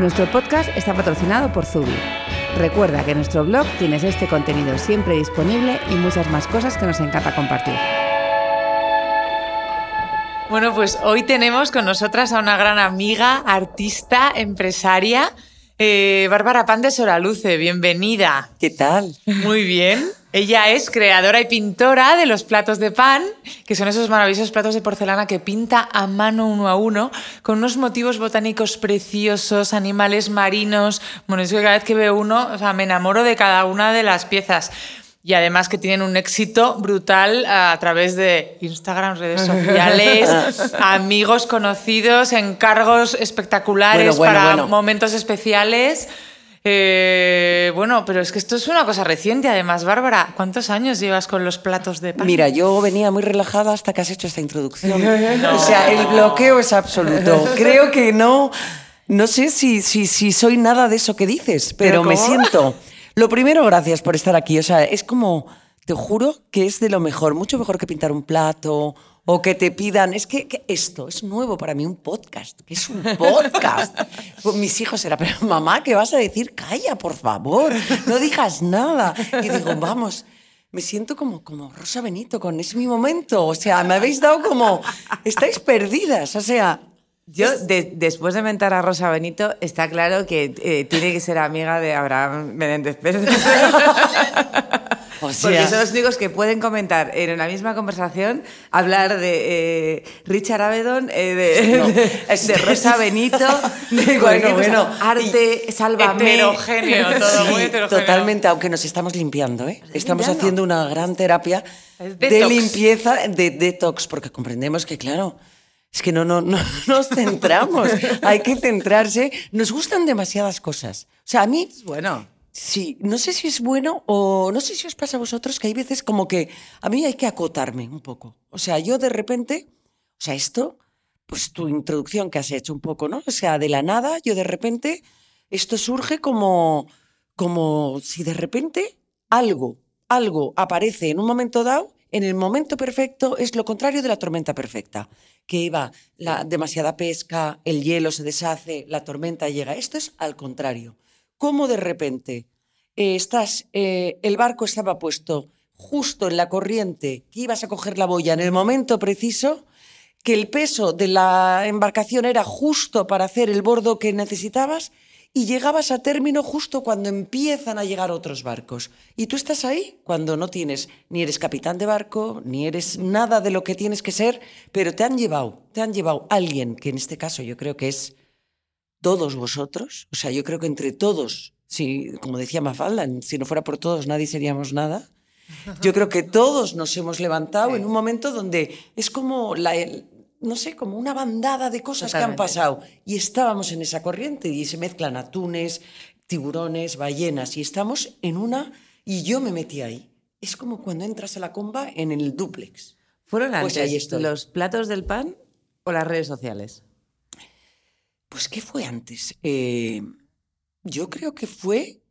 Nuestro podcast está patrocinado por Zubi. Recuerda que en nuestro blog tienes este contenido siempre disponible y muchas más cosas que nos encanta compartir. Bueno, pues hoy tenemos con nosotras a una gran amiga, artista, empresaria, eh, Bárbara Pan de Soraluce. Bienvenida. ¿Qué tal? Muy bien. Ella es creadora y pintora de los platos de pan, que son esos maravillosos platos de porcelana que pinta a mano uno a uno, con unos motivos botánicos preciosos, animales marinos. Bueno, es que cada vez que veo uno, o sea, me enamoro de cada una de las piezas. Y además que tienen un éxito brutal a través de Instagram, redes sociales, amigos conocidos, encargos espectaculares Bueno, bueno, para bueno. momentos especiales. Eh, bueno, pero es que esto es una cosa reciente, además, Bárbara. ¿Cuántos años llevas con los platos de pan? Mira, yo venía muy relajada hasta que has hecho esta introducción. O sea, el bloqueo es absoluto. Creo que no. No sé si, si, si soy nada de eso que dices, pero, ¿Pero me siento. Lo primero, gracias por estar aquí. O sea, es como. Te juro que es de lo mejor, mucho mejor que pintar un plato o que te pidan. Es que, que esto es nuevo para mí, un podcast. que es un podcast? Mis hijos eran, pero mamá, ¿qué vas a decir? Calla, por favor, no digas nada. Y digo, vamos. Me siento como, como Rosa Benito, con es mi momento. O sea, me habéis dado como. Estáis perdidas. O sea, Yo, de- después de mentar a Rosa Benito, está claro que eh, tiene que ser amiga de Abraham Menéndez Pérez. o Porque sea son los únicos que pueden comentar en una misma conversación, hablar de eh, Richard Avedon, eh, de, No, de- de Rosa Benito, de Bueno, bueno, arte, sálvame. Heterogéneo, todo muy Sí, heterogéneo. totalmente, aunque nos estamos limpiando, ¿eh? Estamos limpiando? haciendo una gran terapia de detox. limpieza, de detox, porque comprendemos que, claro, es que no, no, no nos centramos, hay que centrarse. Nos gustan demasiadas cosas. O sea, a mí, Bueno, sí, no sé si es bueno o no sé si os pasa a vosotros que hay veces como que a mí hay que acotarme un poco. O sea, yo de repente, o sea, esto, pues tu introducción que has hecho un poco, ¿no? O sea, de la nada, yo de repente, esto surge como, como si de repente algo, algo aparece en un momento dado, en el momento perfecto, es lo contrario de la tormenta perfecta, que iba la demasiada pesca, el hielo se deshace, la tormenta llega. Esto es al contrario. ¿Cómo de repente eh, estás, eh, el barco estaba puesto justo en la corriente, que ibas a coger la boya en el momento preciso, que el peso de la embarcación era justo para hacer el bordo que necesitabas y llegabas a término justo cuando empiezan a llegar otros barcos. Y tú estás ahí cuando no tienes, ni eres capitán de barco, ni eres nada de lo que tienes que ser, pero te han llevado, te han llevado alguien, que en este caso yo creo que es todos vosotros, o sea, yo creo que entre todos, si, como decía Mafalda, si no fuera por todos nadie seríamos nada. Yo creo que todos nos hemos levantado en un momento donde es como la, el- no sé, como una bandada de cosas que han pasado y estábamos en esa corriente y se mezclan atunes, tiburones, ballenas y estamos en una y yo me metí ahí. Es como cuando entras a la comba en el duplex. ¿fueron Pues antes ahí los platos del pan o las redes sociales? Pues, ¿qué fue antes? Eh, yo creo que fue.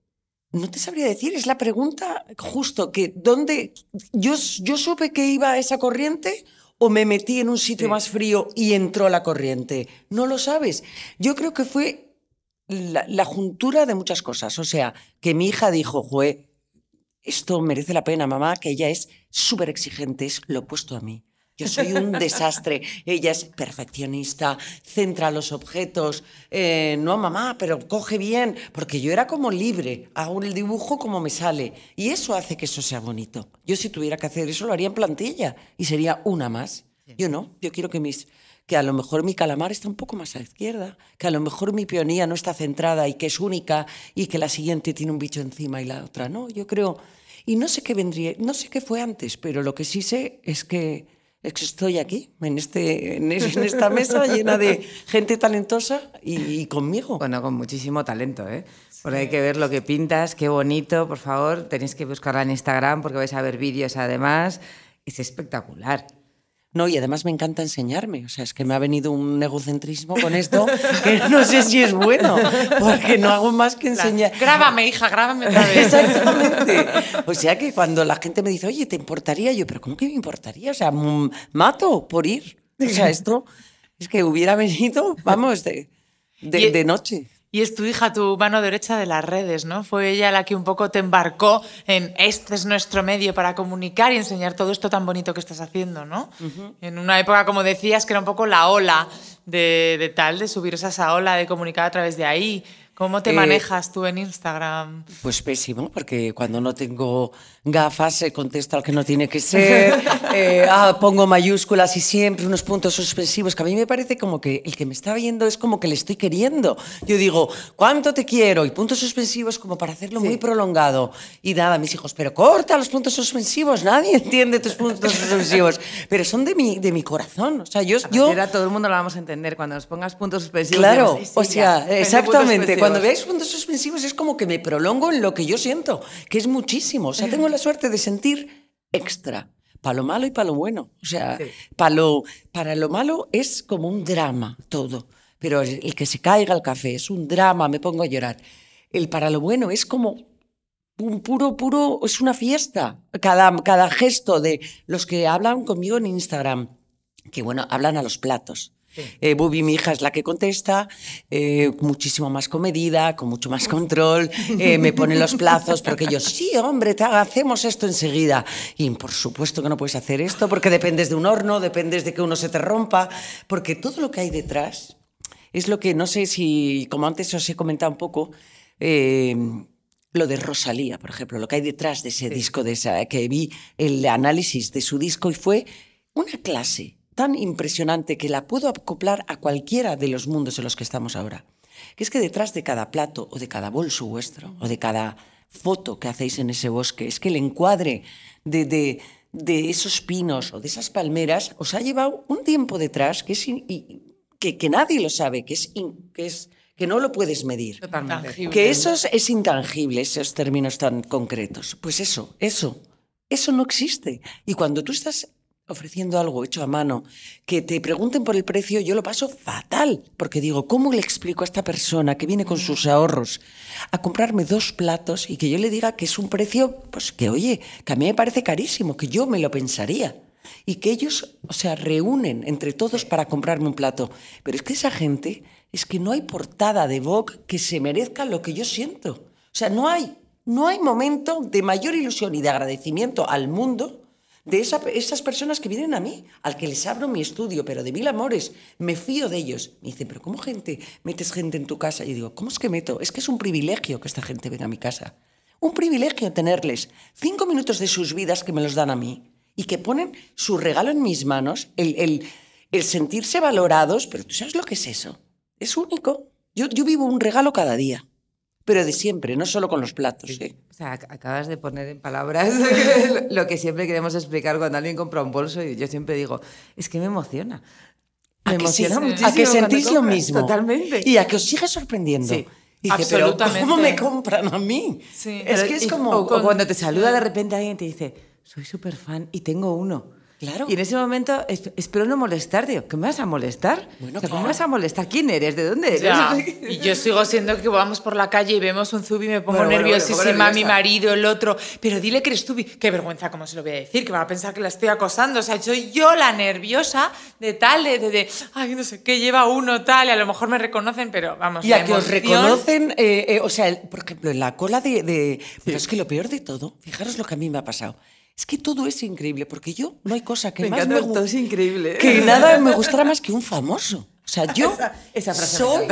No te sabría decir, es la pregunta justo que dónde yo, yo supe que iba esa corriente o me metí en un sitio Sí. más frío y entró la corriente. No lo sabes. Yo creo que fue la, la juntura de muchas cosas. O sea, que mi hija dijo, Jue, esto merece la pena, mamá, que ella es súper exigente, es lo opuesto a mí. Yo soy un desastre. Ella es perfeccionista, centra los objetos. Eh, no, mamá, pero coge bien. Porque yo era como libre, hago el dibujo como me sale. Y eso hace que eso sea bonito. Yo si tuviera que hacer eso lo haría en plantilla y sería una más. Yo no, yo quiero que mis que a lo mejor mi calamar está un poco más a la izquierda, que a lo mejor mi peonía no está centrada y que es única y que la siguiente tiene un bicho encima y la otra no. Yo creo, y no sé qué vendría, no sé qué fue antes, pero lo que sí sé es que es que estoy aquí, en, este, en, es- en esta mesa llena de gente talentosa y, y conmigo. Bueno, con muchísimo talento, ¿eh? Porque hay que ver lo que pintas, qué bonito, por favor. Tenéis que buscarla en Instagram porque vais a ver vídeos además. Es espectacular. No, y además me encanta enseñarme. O sea, es que me ha venido un egocentrismo con esto que no sé si es bueno, porque no hago más que enseñar. Grábame, hija, grábame otra vez. Exactamente. O sea que cuando la gente me dice, oye, ¿te importaría? Yo, pero ¿cómo que me importaría? O sea, mato por ir. O sea, esto es que hubiera venido, vamos, de, de noche. Y es tu hija, tu mano derecha de las redes, ¿no? Fue ella la que un poco te embarcó en este es nuestro medio para comunicar y enseñar todo esto tan bonito que estás haciendo, ¿no? En una época, como decías, que era un poco la ola de, de tal, de subiros a esa ola, de comunicar a través de ahí. ¿Cómo te Eh, manejas tú en Instagram? Pues pésimo, porque cuando no tengo gafas se contesta al que no tiene que ser, eh, ah, pongo mayúsculas y siempre unos puntos suspensivos, que a mí me parece como que el que me está viendo es como que le estoy queriendo. Yo digo, ¿cuánto te quiero? Y puntos suspensivos como para hacerlo muy prolongado. Y nada, mis hijos, pero corta los puntos suspensivos, nadie entiende tus puntos suspensivos, pero son de mi, de mi corazón. O sea, yo... A yo todo el mundo lo vamos a entender. Cuando nos pongas puntos suspensivos. Claro, diremos, "Sí, o sí, sea, ya, exactamente. Suspensivos". Cuando veáis puntos suspensivos es como que me prolongo en lo que yo siento, que es muchísimo. O sea, tengo la suerte de sentir extra. Para lo malo y para lo bueno. O sea, para, lo, para lo malo es como un drama todo. Pero el que se caiga el café es un drama, me pongo a llorar. El para lo bueno es como un puro, puro, es una fiesta. Cada, cada gesto de los que hablan conmigo en Instagram, que bueno, hablan a los platos. Eh, Bubi, mi hija, es la que contesta, eh, muchísimo más comedida, con mucho más control, eh, me pone los plazos, porque yo, sí, hombre, te hacemos esto enseguida. Y por supuesto que no puedes hacer esto, porque dependes de un horno, dependes de que uno se te rompa, porque todo lo que hay detrás es lo que, no sé si, como antes os he comentado un poco, eh, lo de Rosalía, por ejemplo, lo que hay detrás de ese disco, de esa, que vi el análisis de su disco y fue una clase tan impresionante que la puedo acoplar a cualquiera de los mundos en los que estamos ahora. Que es que detrás de cada plato o de cada bolso vuestro o de cada foto que hacéis en ese bosque, es que el encuadre de, de, de esos pinos o de esas palmeras os ha llevado un tiempo detrás que, es in- y- que, que nadie lo sabe, que, es, in- que, es, que no lo puedes medir. Totalmente. Que eso es, es intangible, esos términos tan concretos. Pues eso, eso, eso no existe. Y cuando tú estás ofreciendo algo hecho a mano, que te pregunten por el precio, yo lo paso fatal, porque digo, ¿cómo le explico a esta persona que viene con sus ahorros a comprarme dos platos y que yo le diga que es un precio, pues que oye, que a mí me parece carísimo, que yo me lo pensaría? Y que ellos, o sea, reúnen entre todos para comprarme un plato. Pero es que esa gente, es que no hay portada de Vogue que se merezca lo que yo siento. O sea, no hay, no hay momento de mayor ilusión y de agradecimiento al mundo de esa- esas personas que vienen a mí, al que les abro mi estudio, pero de mil amores, me fío de ellos. Me dicen, pero ¿cómo gente, metes gente en tu casa? Y digo, ¿cómo es que meto? Es que es un privilegio que esta gente venga a mi casa. Un privilegio tenerles cinco minutos de sus vidas que me los dan a mí y que ponen su regalo en mis manos, el, el- el sentirse valorados, pero ¿tú sabes lo que es eso? Es único. Yo, yo vivo un regalo cada día, pero de siempre, no solo con los platos. ¿eh? O sea, ac- acabas de poner en palabras lo que siempre queremos explicar cuando alguien compra un bolso y yo siempre digo, es que me emociona. ¿A Me que sí? emociona ¿A muchísimo. que sentís lo mismo? Totalmente. Y a que os sigue sorprendiendo. Sí, Y dice, pero absolutamente. ¿cómo me compran a mí? Sí. Es Pero- que es como... o, o cuando te saluda de repente alguien y te dice, soy súper fan y tengo uno. Claro. Y en ese momento es- espero no molestar. Digo, ¿qué me vas a molestar? Bueno, O sea, ¿Cómo claro. me vas a molestar? ¿Quién eres? ¿De dónde eres? Ya. Y yo sigo siendo que vamos por la calle y vemos un zubi y me pongo Bueno, bueno, bueno, nerviosísima, pongo nerviosa. mi marido, el otro. Pero dile que eres tú. Qué vergüenza, ¿cómo se lo voy a decir? Que va a pensar que la estoy acosando. O sea, soy yo la nerviosa de tal, de, de, de, ay, no sé qué, lleva uno tal, y a lo mejor me reconocen, pero vamos. Y a que os reconocen, eh, eh, o sea, el- por ejemplo, en la cola de... de- Pero es que lo peor de todo, fijaros lo que a mí me ha pasado, es que todo es increíble, porque yo no hay cosa que Me más encanta, me todo es increíble. Que nada me gustara más que un famoso. O sea, yo Esa- esa frase soy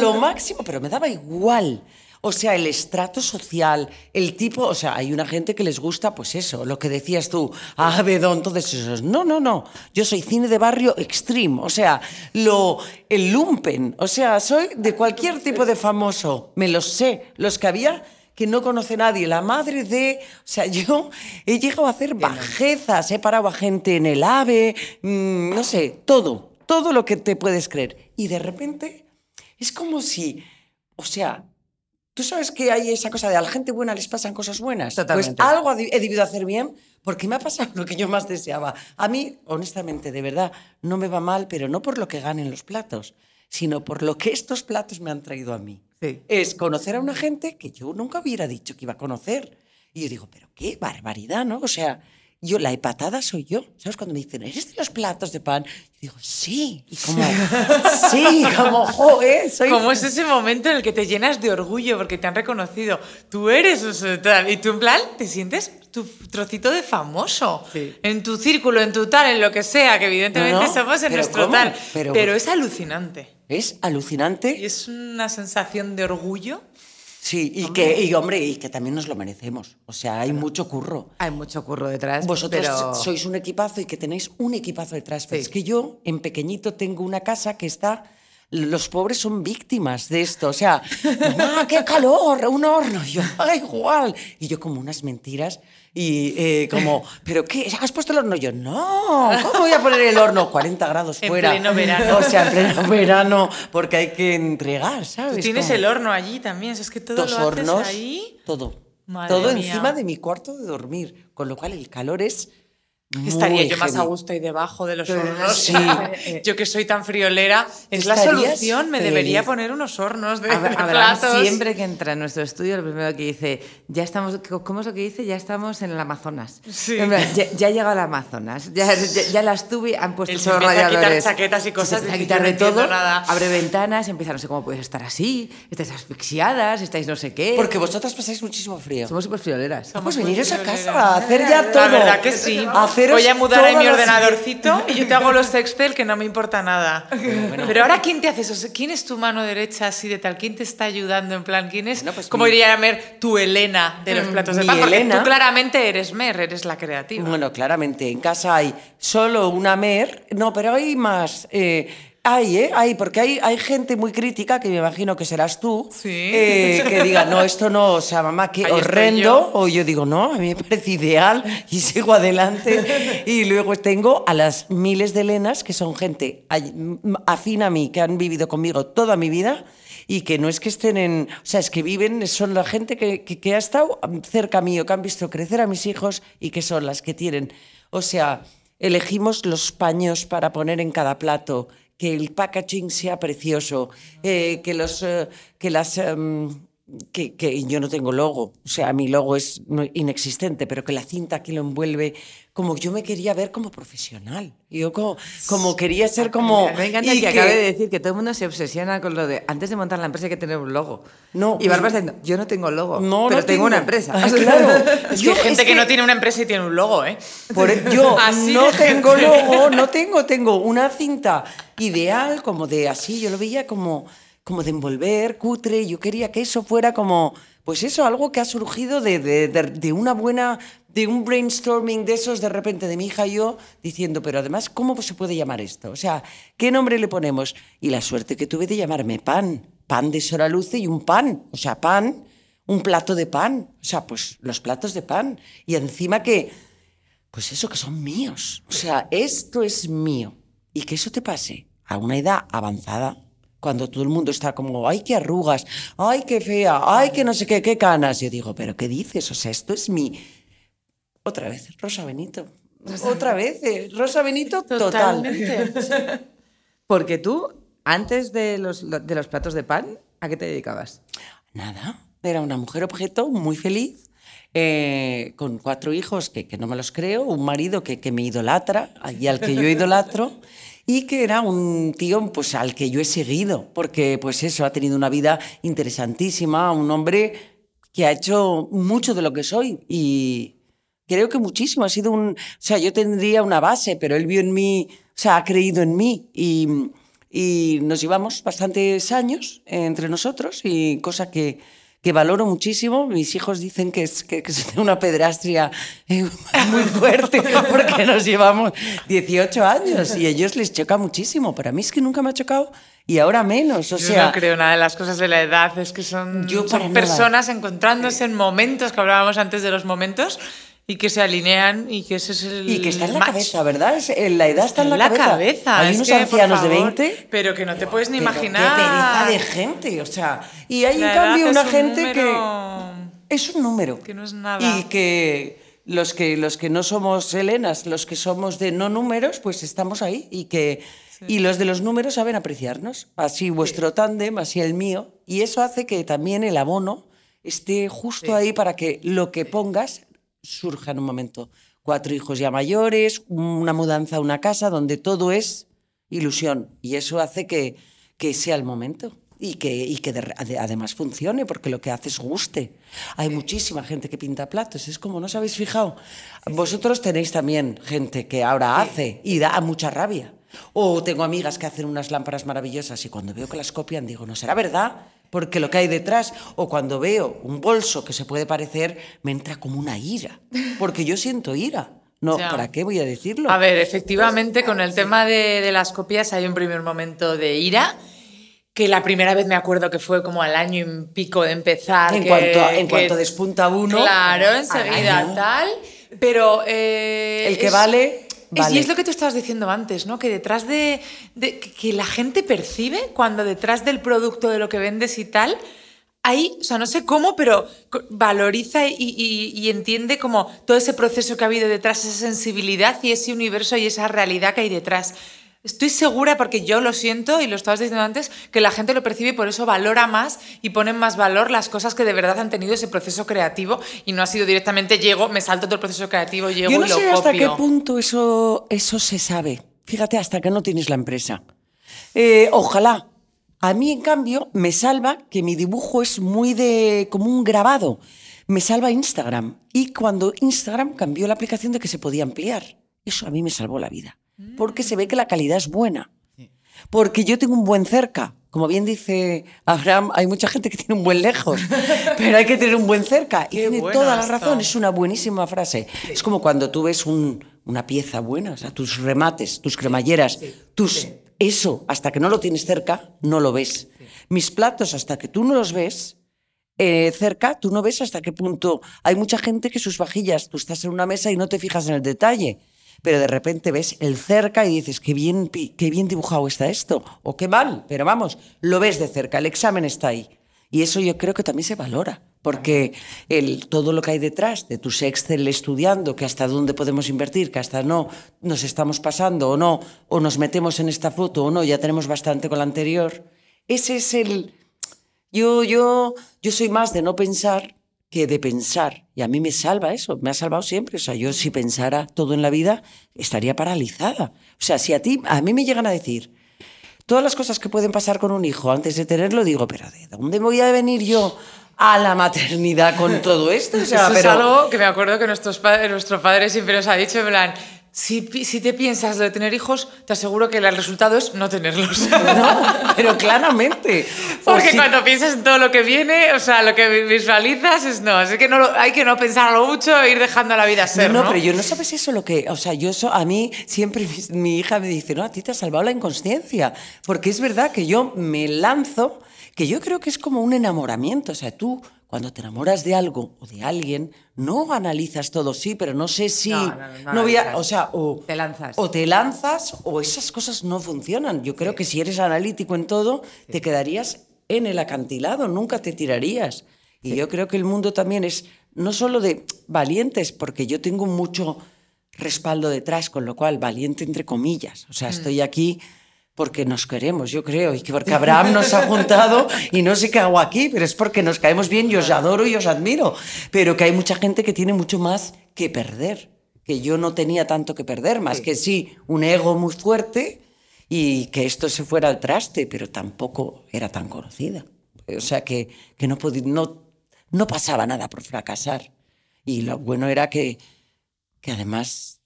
lo máximo, pero me daba igual. O sea, el estrato social, el tipo, o sea, hay una gente que les gusta, pues eso, lo que decías tú, ah, Bedón, todos esos. No, no, no. Yo soy cine de barrio extreme, o sea, lo, el lumpen, o sea, soy de cualquier tipo de famoso, me los sé. Los que había que no conoce nadie, la madre de... O sea, yo he llegado a hacer bajezas, he parado a gente en el AVE, mm, no sé, todo, todo lo que te puedes creer. Y de repente es como si, o sea, tú sabes que hay esa cosa de a la gente buena les pasan cosas buenas. Totalmente. Pues algo he debido hacer bien porque me ha pasado lo que yo más deseaba. A mí, honestamente, de verdad, no me va mal, pero no por lo que ganen los platos, sino por lo que estos platos me han traído a mí. Es conocer a una gente que yo nunca hubiera dicho que iba a conocer. Y yo digo, pero qué barbaridad, ¿no? O sea, yo, la hepatada soy yo. ¿Sabes? Cuando me dicen, ¿eres de los platos de pan? Yo digo, sí. Y como, sí, como, joder, soy... Como es ese momento en el que te llenas de orgullo porque te han reconocido. Tú eres eso, tal. Y tú, en plan, te sientes tu trocito de famoso. Sí. En tu círculo, en tu tal, en lo que sea, que evidentemente No, no, somos en nuestro ¿cómo? tal. Pero- Pero, es alucinante. Es alucinante. Y es una sensación de orgullo. Sí, y que, y hombre, y que también nos lo merecemos. O sea, hay mucho curro. Hay mucho curro detrás. Vosotros pero... sois un equipazo y que tenéis un equipazo detrás. Pero Sí. es que yo, en pequeñito, tengo una casa que está. Los pobres son víctimas de esto. O sea, mamá, qué calor, un horno. Y yo, da igual. Y yo, como unas mentiras. Y eh, como, ¿pero qué? ¿Has puesto el horno? Y yo, no, ¿cómo voy a poner el horno? 40 grados En fuera. pleno verano. O sea, en pleno verano, porque hay que entregar, ¿sabes? Tú tienes el horno allí también. Es que todo dos lo haces hornos, ahí. todo. Madre todo mía. encima de mi cuarto de dormir, con lo cual el calor es muy Estaría yo más a gusto y debajo de los Pero hornos. sí. Yo que soy tan friolera, es la solución. Me debería poner unos hornos de, Habrá- de platos. siempre que entra en nuestro estudio, lo primero que dice, ya estamos, ¿cómo es lo que dice? Ya estamos en el Amazonas. Sí. Ya, ya ha llegado el Amazonas, ya, ya, ya las tuve, han puesto Él se empieza a quitar chaquetas y Se cosas, empieza a quitar no todo, nada. abre ventanas, empieza, no sé cómo puedes estar así, estáis asfixiadas, estáis no sé qué. Porque vosotras pasáis muchísimo frío. somos súper frioleras. Ah, pues muy veniros a casa a hacer ya todo. La verdad que sí. Haceros Voy a mudar ahí mi ordenadorcito y yo te hago los Excel que no me importa nada. Pero ahora, ¿quién te hace eso? ¿Quién es tu mano derecha así de tal? ¿Quién te está ayudando en plan? ¿Quién es? Bueno, pues como mi- diría Mer, tu Elena de los platos de pan? Elena. tú claramente eres Mer, eres la creativa. Bueno, claramente, en casa hay solo una mer, no, pero hay más. eh, hay, ¿eh? Hay, porque hay, hay gente muy crítica, que me imagino que serás tú, Sí. eh, que diga, no, esto no, o sea, mamá, qué Ahí horrendo. yo. O yo digo, no, a mí me parece ideal y sigo adelante. y luego tengo a las miles de Elenas, que son gente afín a mí, que han vivido conmigo toda mi vida y que no es que estén en... O sea, es que viven, son la gente que, que, que ha estado cerca mío, que han visto crecer a mis hijos y que son las que tienen... O sea, elegimos los paños para poner en cada plato, que el packaging sea precioso, eh, que, los, eh, que las... em, que, yo no tengo logo, o sea, mi logo es inexistente, pero que la cinta que lo envuelve, como yo me quería ver como profesional. Yo como, como quería ser como... Me encanta y que, acabe de decir que todo el mundo se obsesiona con lo de antes de montar la empresa hay que tener un logo. No, y pues- Bárbara diciendo, yo no tengo logo, No, pero no tengo, una empresa. Ah, claro. Es que Yo- hay gente es que, no tiene una empresa y tiene un logo, ¿eh? Por e- yo Así no tengo gente. logo, no tengo, tengo una cinta ideal, como de así, yo lo veía como, como de envolver, cutre, yo quería que eso fuera como, pues eso, algo que ha surgido de, de- de- de una buena, de un brainstorming de esos de repente de mi hija y yo, diciendo, pero además, ¿cómo se puede llamar esto? O sea, ¿qué nombre le ponemos? Y la suerte que tuve de llamarme pan, pan de Sora Luce y un pan, o sea, pan, un plato de pan, o sea, pues los platos de pan. Y encima que pues eso que son míos. O sea, esto es mío. Y que eso te pase a una edad avanzada, cuando todo el mundo está como, ay, qué arrugas, ay, qué fea, ay, que no sé qué, qué canas. Yo digo, pero ¿qué dices? O sea, esto es mi... Otra vez, Rosa Benito. Otra vez, eh, Rosa Benito, total. Totalmente. Porque tú, antes de los, de los platos de pan, ¿a qué te dedicabas? Nada, era una mujer objeto muy feliz, eh, con cuatro hijos que, que no me los creo, un marido que, que me idolatra y al que yo idolatro, y que era un tío pues, al que yo he seguido, porque pues eso, ha tenido una vida interesantísima, un hombre que ha hecho mucho de lo que soy y creo que muchísimo, ha sido un... O sea, yo tendría una base, pero él vio en mí, o sea, ha creído en mí y, y nos llevamos bastantes años entre nosotros y cosa que, que valoro muchísimo. Mis hijos dicen que es que, que es una pedrastria eh, muy fuerte porque nos llevamos 18 años y a ellos les choca muchísimo, pero a mí es que nunca me ha chocado y ahora menos. O Yo sea, no creo nada de las cosas de la edad, es que son, Yo son para personas encontrándose en momentos que hablábamos antes de los momentos y que se alinean y que ese es el y que está en la match. cabeza, ¿verdad? Es- eh, la edad está, en la, cabeza. Hay es unos que, ancianos de favor, 20 Pero que no te puedes ni pero imaginar. Qué pereza de gente, o sea. Y hay La en cambio una un gente número que es un número. que no es nada. Y que los que los que no somos Helenas, los que somos de no números, pues estamos ahí y que y los de los números saben apreciarnos. Así vuestro tándem, así el mío, y eso hace que también el abono esté justo ahí para que lo que pongas surja en un momento. Cuatro hijos ya mayores, una mudanza a una casa donde todo es ilusión y eso hace que, que sea el momento y que, y que de- ade- además funcione porque lo que haces guste. Hay muchísima gente que pinta platos, es como, ¿no os habéis fijado? Vosotros tenéis también gente que ahora hace y da mucha rabia. O tengo amigas que hacen unas lámparas maravillosas y cuando veo que las copian digo, no será verdad, porque lo que hay detrás. O cuando veo un bolso que se puede parecer, me entra como una ira, porque yo siento ira. No, Ya. ¿para qué voy a decirlo? A ver, efectivamente, con el tema de, de las copias hay un primer momento de ira. Que la primera vez me acuerdo que fue como al año y pico de empezar. En que- cuanto, en que- cuanto despunta uno. Claro, enseguida tal. Pero. eh, El que es- vale, vale. Y es lo que tú estabas diciendo antes, ¿no? Que detrás de, de- que- la gente percibe cuando detrás del producto de lo que vendes y tal. Ahí, o sea, no sé cómo, pero valoriza y, y- y entiende como todo ese proceso que ha habido detrás, esa sensibilidad y ese universo y esa realidad que hay detrás. Estoy segura, porque yo lo siento y lo estabas diciendo antes, que la gente lo percibe y por eso valora más y pone más valor las cosas que de verdad han tenido ese proceso creativo y no ha sido directamente llego, me salto todo el proceso creativo, llego Yo no y lo sé hasta qué copio. punto eso, eso se sabe. Fíjate, hasta que no tienes la empresa. Eh, ojalá. A mí, en cambio, me salva que mi dibujo es muy de. como un grabado. Me salva Instagram. Y cuando Instagram cambió la aplicación de que se podía ampliar. Eso a mí me salvó la vida. Porque se ve que la calidad es buena. Porque yo tengo un buen cerca. Como bien dice Abraham, hay mucha gente que tiene un buen lejos, pero hay que tener un buen cerca. Y Qué tiene toda la razón, es una buenísima frase. Es como cuando tú ves un- una pieza buena, o sea, tus remates, tus cremalleras, tus eso, hasta que no lo tienes cerca, no lo ves. Mis platos, hasta que tú no los ves eh, cerca, tú no ves hasta qué punto. Hay mucha gente que sus vajillas, tú estás en una mesa y no te fijas en el detalle, pero de repente ves el cerca y dices, qué bien, qué bien dibujado está esto, o qué mal, pero vamos, lo ves de cerca, el examen está ahí. Y eso yo creo que también se valora, porque el, todo lo que hay detrás de tus Excel estudiando, que hasta dónde podemos invertir, que hasta no nos estamos pasando o no, o nos metemos en esta foto o no, ya tenemos bastante con la anterior, ese es el... Yo, yo, yo soy más de no pensar que de pensar. Y a mí me salva eso, me ha salvado siempre. O sea, yo si pensara todo en la vida, estaría paralizada. O sea, si a ti, a mí me llegan a decir, todas las cosas que pueden pasar con un hijo antes de tenerlo, digo, pero ¿de dónde voy a venir yo a la maternidad con todo esto? O sea, Eso pero- es algo que me acuerdo que nuestros padres, nuestro padre siempre nos ha dicho, en plan, si, te piensas lo de tener hijos, te aseguro que el resultado es no tenerlos. No, pero claramente. O Porque si- cuando piensas en todo lo que viene, o sea, lo que vi- visualizas es no. Así que no lo- hay que no pensarlo mucho e ir dejando la vida ser, no, ¿no? no, pero yo no sabes eso lo que, o sea, yo so- a mí siempre mi, mi hija me dice, no, a ti te ha salvado la inconsciencia, porque es verdad que yo me lanzo, que yo creo que es como un enamoramiento, o sea, tú cuando te enamoras de algo o de alguien, no analizas todo, sí, pero no sé si No, no, no voy a, analizas. o sea, o Te lanzas. o te lanzas o esas cosas no funcionan. Yo creo que si eres analítico en todo, te quedarías en el acantilado, nunca te tirarías. Y yo creo que el mundo también es no solo de valientes, porque yo tengo mucho respaldo detrás, con lo cual valiente entre comillas. O sea, estoy aquí porque nos queremos, yo creo, y que porque Abraham nos ha juntado y no sé qué hago aquí, pero es porque nos caemos bien, yo os adoro y os admiro, pero que hay mucha gente que tiene mucho más que perder, que yo no tenía tanto que perder, más que sí, un ego muy fuerte y que esto se fuera al traste, pero tampoco era tan conocida. O sea, que, que no, podí- no, no pasaba nada por fracasar. Y lo bueno era que, que además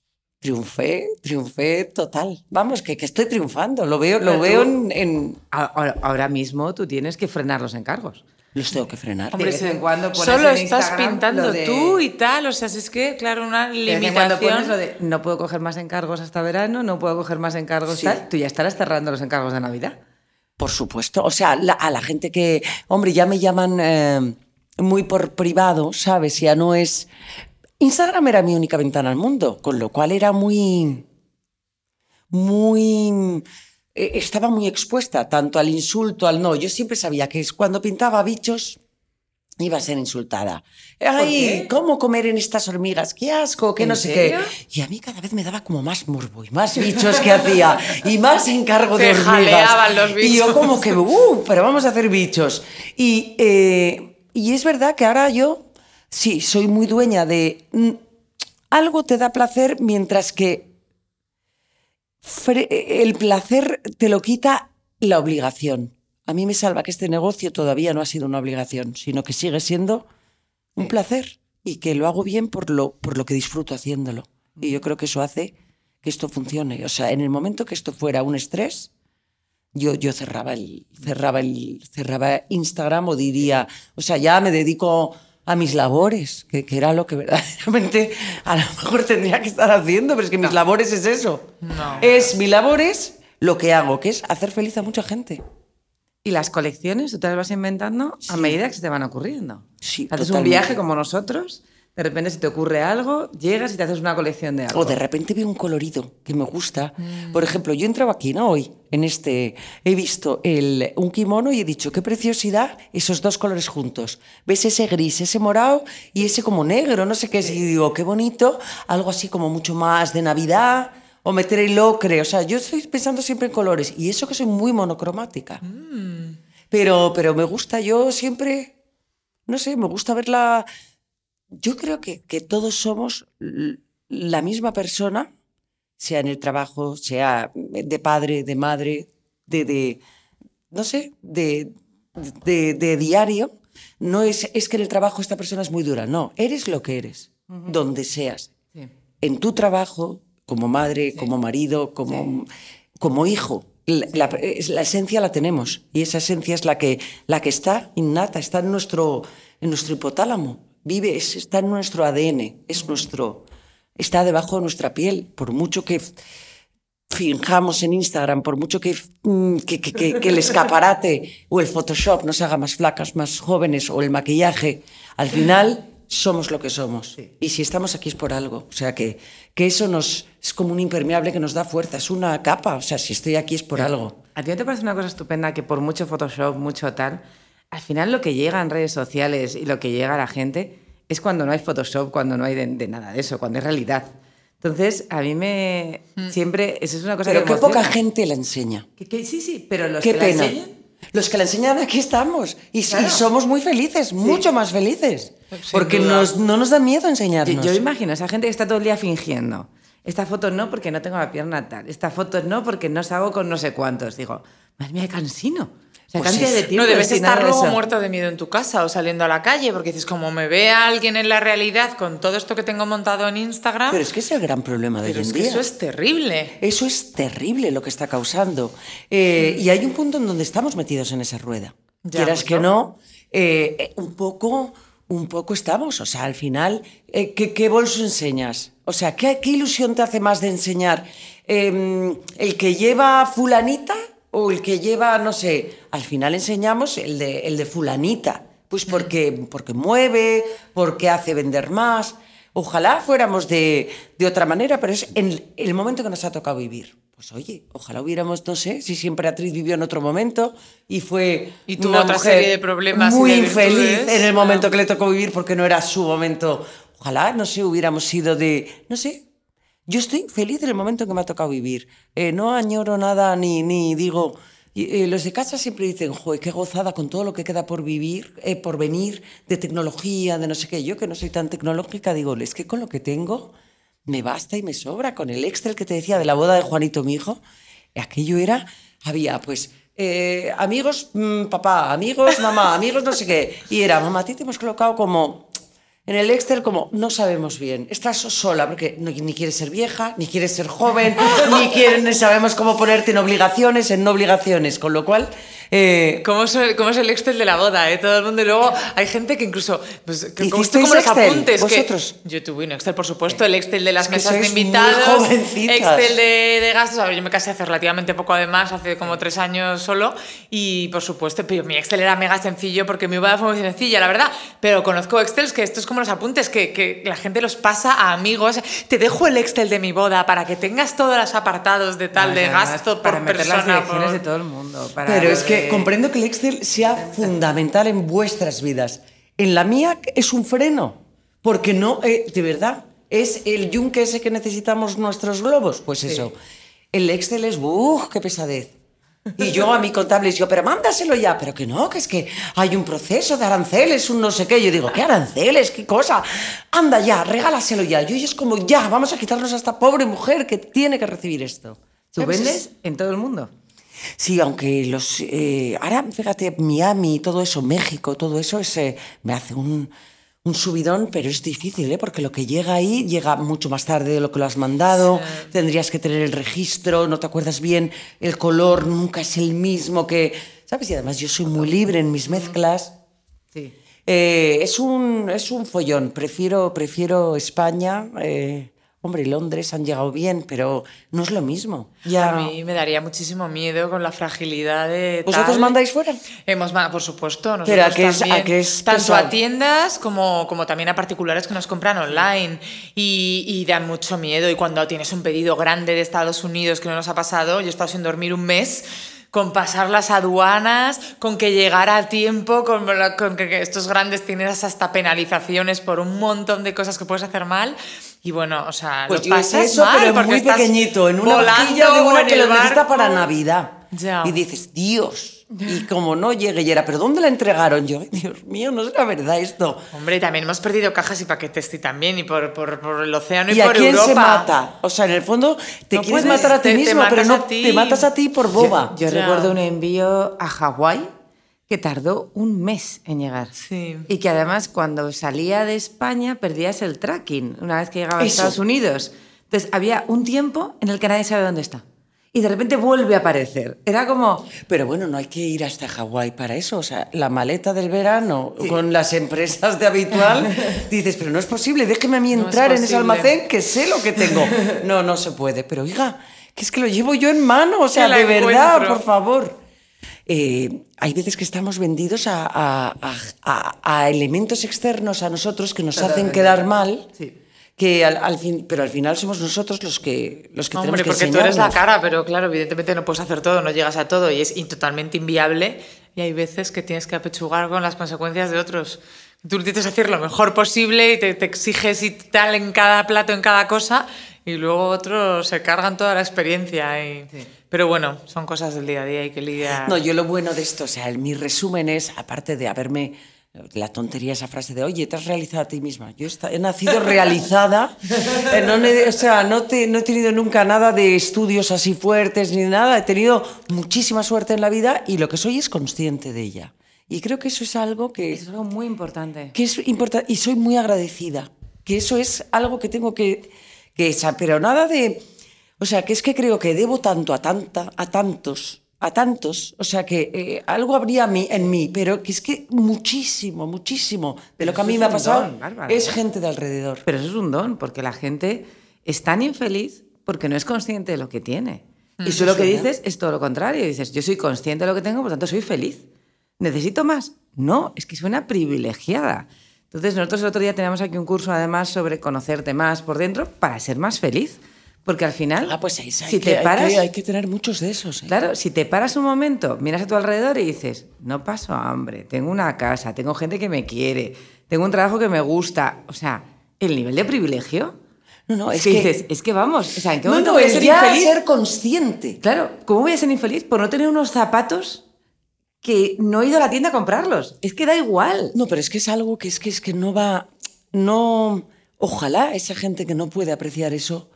triunfé, triunfé total. Vamos, que, que estoy triunfando, lo veo, lo veo en, en- Ahora, ahora mismo tú tienes que frenar los encargos. Los tengo que frenar. Hombre, de vez en cuando pones Solo en estás Instagram pintando de- tú y tal, o sea, es que, claro, una De vez en cuando limitación. pones lo de no puedo coger más encargos hasta verano, no puedo coger más encargos Sí. tal. Tú ya estarás cerrando los encargos de Navidad. Por supuesto. O sea, la- a la gente que, hombre, ya me llaman eh, muy por privado, ¿sabes? Ya no es... Instagram era mi única ventana al mundo, con lo cual era muy... Muy... eh, estaba muy expuesta tanto al insulto, al no. Yo siempre sabía que cuando pintaba bichos iba a ser insultada. Ay? ¿cómo comer en estas hormigas? ¡Qué asco! ¡Qué ¿En no sé serio? qué! Y a mí cada vez me daba como más morbo y más bichos que hacía y más encargo de hormigas. jaleaban los Y yo bichos. como que, ¡uh! Pero vamos a hacer bichos. Y, eh, y es verdad que ahora yo, sí, soy muy dueña de... mm, algo te da placer mientras que el placer te lo quita la obligación. A mí me salva que este negocio todavía no ha sido una obligación, sino que sigue siendo un placer y que lo hago bien por lo, por lo que disfruto haciéndolo. Y yo creo que eso hace que esto funcione. O sea, en el momento que esto fuera un estrés, yo, yo cerraba, el, cerraba, el, cerraba Instagram o diría, o sea, ya me dedico a mis labores, que, que era lo que verdaderamente a lo mejor tendría que estar haciendo, pero es que mis labores es eso. No. Es mi labor es lo que hago, que es hacer feliz a mucha gente. Y las colecciones tú te las vas inventando a medida que se te van ocurriendo. Sí, Haces un viaje como nosotros, de repente se te ocurre algo, llegas y te haces una colección de algo. O de repente veo un colorido que me gusta. Por ejemplo, yo entraba aquí, ¿no? Hoy, en este, he visto el, un kimono y he dicho, qué preciosidad esos dos colores juntos. Ves ese gris, ese morado y ese como negro, no sé qué es. Y digo, qué bonito, algo así como mucho más de Navidad. O meter el ocre, o sea, yo estoy pensando siempre en colores. Y eso que soy muy monocromática. Pero, pero me gusta, yo siempre, no sé, me gusta verla. Yo creo que, que todos somos la misma persona, sea en el trabajo, sea de padre, de madre, de, de no sé, de, de, de diario. No es, es que en el trabajo esta persona es muy dura, no, eres lo que eres, donde seas. Sí. En tu trabajo, como madre, como marido, como, como hijo. La, la- la esencia la tenemos y esa esencia es la que, la que está innata, está en nuestro, en nuestro hipotálamo, vive, es- está en nuestro ADN, es nuestro, está debajo de nuestra piel, por mucho que finjamos en Instagram, por mucho que, mm, que, que- que- el escaparate o el Photoshop nos haga más flacas, más jóvenes o el maquillaje, al final somos lo que somos. Y si estamos aquí es por algo. O sea que, que eso nos es como un impermeable que nos da fuerza, es una capa. O sea, si estoy aquí es por algo. ¿A ti no te parece una cosa estupenda que por mucho Photoshop, mucho tal, al final lo que llega en redes sociales y lo que llega a la gente es cuando no hay Photoshop, cuando no hay de, de nada de eso, cuando es realidad. Entonces, a mí me... Siempre... Eso es una cosa Pero que qué poca gente la enseña. Que- que- sí, sí, pero los Qué que la pena. enseñan... Los que la enseñan aquí estamos y, somos muy felices, mucho más felices. Sin Porque nos, no nos da miedo Yo, enseñarnos. yo imagino esa gente que está todo el día fingiendo. Esta foto no porque no tengo la pierna tal. Esta foto no porque no salgo con no sé cuántos. Digo, madre mía, cansino. Sea, Pues cantidad de tiempo No debes estar luego muerto de miedo en tu casa o saliendo a la calle, porque dices, como me ve alguien en la realidad con todo esto que tengo montado en Instagram, Pero es que es el gran problema de pero hoy en es que día. eso es terrible. Eso es terrible lo que está causando. Eh, y hay un punto en donde estamos metidos en esa rueda. Ya, Quieras pues, que ¿no? no, eh, eh, un poco, un poco estamos. O sea, al final, eh, ¿qué, qué bolso enseñas? O sea, ¿qué, qué ilusión te hace más de enseñar? Eh, ¿El que lleva fulanita o el que lleva, no sé, al final enseñamos el de, el de fulanita? Pues porque, porque mueve, porque hace vender más. Ojalá fuéramos de, de otra manera, pero es en el momento que nos ha tocado vivir. Pues oye, ojalá hubiéramos, no sé, si siempre Atriz vivió en otro momento y fue Y tuvo una otra mujer serie de problemas y muy de infeliz en el momento que le tocó vivir porque no era su momento. Ojalá, no sé, hubiéramos sido de, no sé, yo estoy feliz en el momento que me ha tocado vivir. Eh, no añoro nada ni, ni digo... eh, los de casa siempre dicen, joder, qué gozada con todo lo que queda por vivir, eh, por venir, de tecnología, de no sé qué. Yo que no soy tan tecnológica, digo, es que con lo que tengo me basta y me sobra. Con el Excel que te decía de la boda de Juanito, mi hijo, aquello era, había pues eh, amigos, mm, papá, amigos, mamá, amigos, no sé qué. Y era, mamá, a ti te hemos colocado como en el Excel como no sabemos bien, estás sola porque ni quieres ser vieja, ni quieres ser joven, ni, quieres, ni sabemos cómo ponerte en obligaciones, en no obligaciones, con lo cual Eh, ¿Cómo es, el, cómo es el Excel de la boda? Eh? Todo el mundo. Y luego hay gente que incluso. Pues, que, como, ¿Hicisteis como los Excel, apuntes. que- vosotros? yo tuve un Excel, por supuesto. El Excel de las Es que mesas de invitados. Excel de, de gastos. A ver, yo me casé hace relativamente poco, además, hace como tres años solo. Y por supuesto, pero mi Excel era mega sencillo porque mi boda fue muy sencilla, la verdad. Pero conozco Excels que esto es como los apuntes, que, que la gente los pasa a amigos. Te dejo el Excel de mi boda para que tengas todos los apartados de tal, No, de gasto por para meter las persona. direcciones por- de todo el mundo. para Pero es que de- comprendo que el Excel sea fundamental en vuestras vidas. En la mía es un freno, porque no, eh, de verdad, es el yunque ese que necesitamos nuestros globos. Pues eso. El Excel es, ¡uh, qué pesadez! Y yo a mi contable digo, pero mándaselo ya. Pero que no, que es que hay un proceso de aranceles, un no sé qué. Yo digo, ¿qué aranceles? ¿Qué cosa? Anda ya, regálaselo ya. Yo es como, ya, vamos a quitarnos a esta pobre mujer que tiene que recibir esto. ¿Tú vendes en todo el mundo? Sí, aunque los. eh, ahora, fíjate, Miami, todo eso, México, todo eso es, eh, me hace un, un subidón, pero es difícil, ¿eh? porque lo que llega ahí llega mucho más tarde de lo que lo has mandado. Tendrías que tener el registro, no te acuerdas bien, el color nunca es el mismo que. ¿Sabes? Y además yo soy muy libre en mis mezclas. Sí. Eh, es, un, es un follón. Prefiero, prefiero España. eh, hombre, Londres han llegado bien, pero no es lo mismo. Ya. A mí me daría muchísimo miedo con la fragilidad de. ¿Vosotros tal. mandáis fuera? Hemos, por supuesto, nosotros Pero a qué es- también, a qué es tanto pesado. a tiendas como, como también a particulares que nos compran online y, y dan mucho miedo. Y cuando tienes un pedido grande de Estados Unidos que no nos ha pasado, yo he estado sin dormir un mes con pasar las aduanas, con que llegara a tiempo, con, con que, que estos grandes tienes hasta penalizaciones por un montón de cosas que puedes hacer mal. Y bueno, o sea, Pues lo yo pasas eso, mal pero porque muy estás pequeñito, en una hojilla de una que lo necesita para Navidad. Ya. Y dices, Dios. Y como no llegue y era, ¿pero dónde la entregaron? Yo, "Ay, Dios mío, no es la verdad esto. Hombre, y también hemos perdido cajas y paquetes y también, y por, por, por el océano y, ¿Y a por quién Europa. se mata? O sea, en el fondo te No quieres puedes, matar a ti te- te mismo, pero matas no a ti. te matas a ti por boba. Yo Ya. recuerdo un envío a Hawái que tardó un mes en llegar. Sí. Y que además cuando salía de España perdías el tracking una vez que llegaba a. Estados Unidos. Entonces había un tiempo en el que nadie sabe dónde está. Y de repente vuelve a aparecer. Era como... Pero bueno, no hay que ir hasta Hawái para eso. O sea, la maleta del verano con las empresas de habitual, dices, pero no es posible, déjeme a mí No es entrar en ese almacén que sé lo que tengo. No, no se puede. Pero oiga, que es que lo llevo yo en mano, o sea, de verdad, por favor. Eh, hay veces que estamos vendidos a, a- a- a- elementos externos a nosotros que nos hacen Totalmente. quedar mal. Sí. Que al, al fin, pero al final somos nosotros los que, los que Hombre, tenemos que porque tú eres la cara, pero claro, evidentemente no puedes hacer todo, no llegas a todo y es totalmente inviable. Y hay veces que tienes que apechugar con las consecuencias de otros. Tú intentas hacer lo mejor posible y te, te exiges y tal en cada plato, en cada cosa, y luego otros se cargan toda la experiencia. y- Pero bueno, son cosas del día a día y que lidiar. No, yo lo bueno de esto, o sea, el- mi resumen es, aparte de haberme, la tontería esa frase de, oye, te has realizado a ti misma. Yo he nacido realizada, eh, no, o sea, no, te- no he tenido nunca nada de estudios así fuertes ni nada, he tenido muchísima suerte en la vida y lo que soy es consciente de ella. Y creo que eso es algo que, Es algo muy importante. que es importante y soy muy agradecida, que eso es algo que tengo que, que pero nada de, o sea, que es que creo que debo tanto a tanta, a tantos, a tantos, o sea, que eh, algo habría mí, en mí, pero que es que muchísimo, muchísimo de lo que a mí me ha pasado don, Bárbara, es ¿eh? gente de alrededor. Pero eso es un don, porque la gente es tan infeliz porque no es consciente de lo que tiene. Y tú lo que dices es todo lo contrario. Dices, yo soy consciente de lo que tengo, por tanto soy feliz. ¿Necesito más? No, es que soy una privilegiada. Entonces nosotros el otro día teníamos aquí un curso además sobre conocerte más por dentro para ser más feliz. Porque al final, Ah, pues ahí hay, si que, te hay paras, que- hay que tener muchos de esos. ¿eh? Claro, si te paras un momento, miras a tu alrededor y dices, no paso hambre, tengo una casa, tengo gente que me quiere, tengo un trabajo que me gusta. O sea, el nivel de privilegio. No, no, es, que, que- dices, es que vamos, o sea, ¿en qué No, momento no, voy a ser ya infeliz? ser consciente. Claro, ¿cómo voy a ser infeliz por no tener unos zapatos que no he ido a la tienda a comprarlos? Es que da igual. No, pero es que es algo que es que es que no va, no, ojalá esa gente que no puede apreciar eso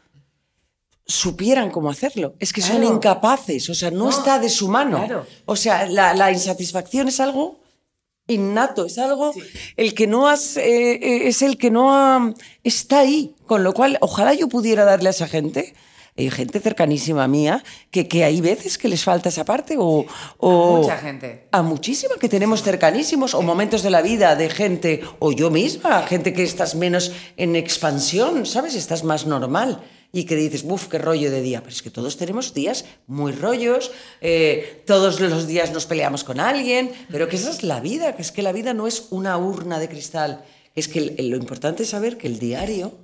supieran cómo hacerlo. Es que son incapaces, o sea, no, No, está de su mano. claro. O sea, la, la insatisfacción es algo innato, es algo el que no has, eh, eh, es el que no ha, está ahí. Con lo cual, ojalá yo pudiera darle a esa gente Hay gente cercanísima mía que, que hay veces que les falta esa parte o... o Mucha gente. A muchísima que tenemos cercanísimos o momentos de la vida de gente, o yo misma, gente que estás menos en expansión, ¿sabes? Estás más normal y que dices, buf, qué rollo de día. Pero es que todos tenemos días muy rollos, eh, todos los días nos peleamos con alguien, pero que esa es la vida, que es que la vida no es una urna de cristal. Es que lo importante es saber que el diario,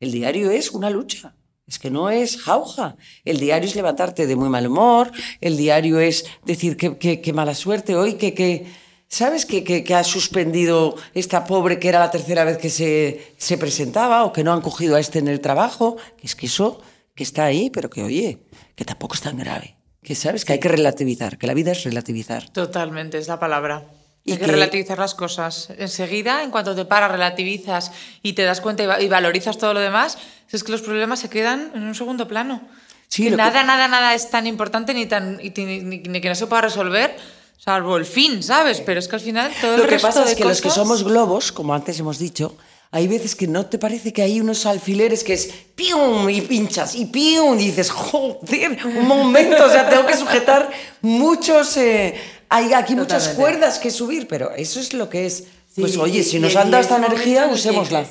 el diario es una lucha. Es que no es jauja. El diario es levantarte de muy mal humor, el diario es decir que mala suerte hoy, que, que ¿sabes? Que, que, que ha suspendido esta pobre que era la tercera vez que se, se presentaba o que no han cogido a este en el trabajo. Que es que eso que está ahí, pero que oye, que tampoco es tan grave. Que sabes que hay que relativizar, que la vida es relativizar. Totalmente, es la palabra. Y Hay que, que- relativizar las cosas. Enseguida, en cuanto te paras, relativizas y te das cuenta y, va- y valorizas todo lo demás, es que los problemas se quedan en un segundo plano. Sí, nada, nada, nada es tan importante ni, tan, ni, ni- ni que no se pueda resolver, salvo el fin, ¿sabes? Pero es que al final todo el Lo que resto pasa de es que los que somos globos, como antes hemos dicho, hay veces que no te parece que hay unos alfileres que es pium y pinchas y pium y dices, joder, un momento, o sea, tengo que sujetar muchos, eh, hay aquí muchas cuerdas que subir, pero eso es lo que es. pues oye, si nos han dado esta energía, en el que usémosla.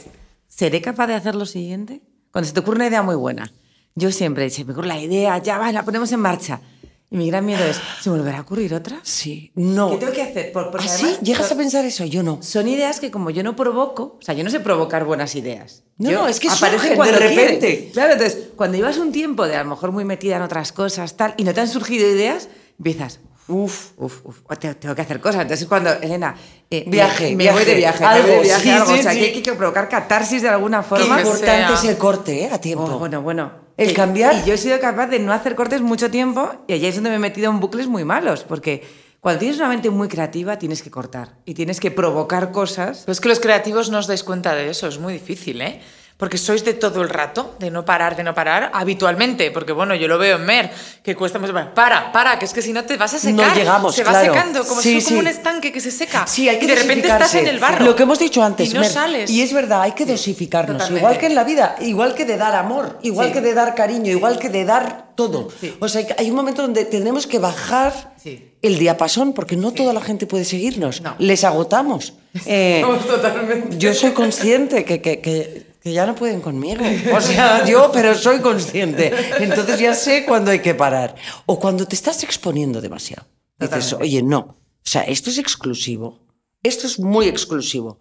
¿Seré capaz de hacer lo siguiente? Cuando se te ocurre una idea muy buena. Yo siempre, se me ocurre la idea, ya va, la ponemos en marcha. Y mi gran miedo es, ¿se me volverá a ocurrir otra? Sí, no. ¿Qué tengo que hacer? Por- porque ¿Ah, sí? ¿Llegas a por- pensar eso? Yo no. Son ideas que como yo no provoco, o sea, yo no sé provocar buenas ideas. No, Yo- no, es que aparecen de quieren. repente. Claro, entonces, cuando llevas un tiempo de a lo mejor muy metida en otras cosas, tal, y no te han surgido ideas, empiezas, uf, uf, uf, o te- tengo que hacer cosas. Entonces, cuando, Elena, eh, me- Viaje, me, voy de viaje, me voy de algo, viaje, sí, algo. sí, o sea, sí. que hay que provocar catarsis de alguna Qué forma. que importante sea. es el corte, ¿eh? A tiempo. Oh, bueno, bueno. El Y- cambiar. Y yo he sido capaz de no hacer cortes mucho tiempo y allí es donde me he metido en bucles muy malos, porque cuando tienes una mente muy creativa tienes que cortar y tienes que provocar cosas. Pero es que los creativos no os dais cuenta de eso, es muy difícil, ¿eh? Porque sois de todo el rato, de no parar, de no parar, habitualmente. Porque bueno, yo lo veo en Mer, que cuesta mucho. Para, para, que es que si no te vas a No secar. llegamos, Se va secando, como, Sí, si fuera como sí. un estanque que se seca. Sí, hay que y de repente estás en el barro. Lo que hemos dicho antes, Y no Mer, sales. Y es verdad, hay que dosificarnos. Totalmente. Igual que en la vida, igual que de dar amor, igual Sí. que de dar cariño, igual que de dar todo. Sí. O sea, hay un momento donde tenemos que bajar Sí. el diapasón, porque no toda la gente puede seguirnos. No. Les agotamos. Eh, totalmente. yo soy consciente que, que- que- que ya no pueden conmigo. O sea, yo, pero soy consciente. Entonces ya sé cuándo hay que parar. O cuando te estás exponiendo demasiado. Dices, Totalmente. oye, no. O sea, esto es exclusivo. Esto es muy exclusivo.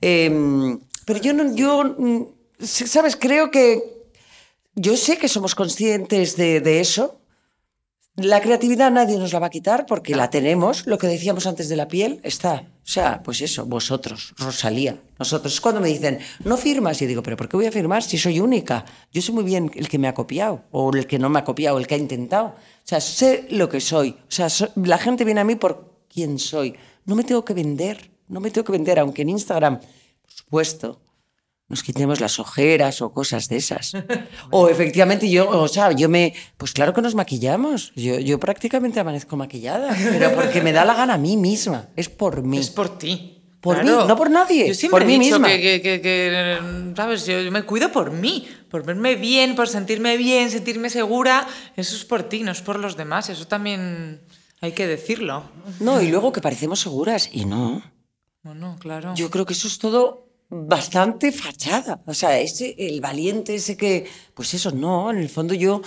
Eh, pero yo no, yo, mm, ¿sabes? Creo que yo sé que somos conscientes de, de eso. La creatividad nadie nos la va a quitar porque la tenemos. Lo que decíamos antes de la piel está. O sea, pues eso, vosotros, Rosalía, nosotros. Es cuando me dicen, no firmas. Y yo digo, ¿pero por qué voy a firmar si soy única? Yo sé muy bien el que me ha copiado, o el que no me ha copiado, el que ha intentado. O sea, sé lo que soy. O sea, so- la gente viene a mí por quién soy. No me tengo que vender. No me tengo que vender, aunque en Instagram, por supuesto, nos quitemos las ojeras o cosas de esas. o efectivamente yo, o sea, yo me, pues claro que nos maquillamos. Yo, yo prácticamente amanezco maquillada, pero porque me da la gana a mí misma. Es por mí. Es por ti. Por mí, no por nadie, Yo siempre por mí he dicho misma. Que, que- que- que, ¿sabes? Yo, yo me cuido por mí, por verme bien, por sentirme bien, sentirme segura. Eso es por ti, no es por los demás. Eso también hay que decirlo. No, y luego que parecemos seguras y no. No, no, claro. Yo creo que eso es todo bastante fachada. O sea, ese, el valiente ese que, pues eso, no, en el fondo yo,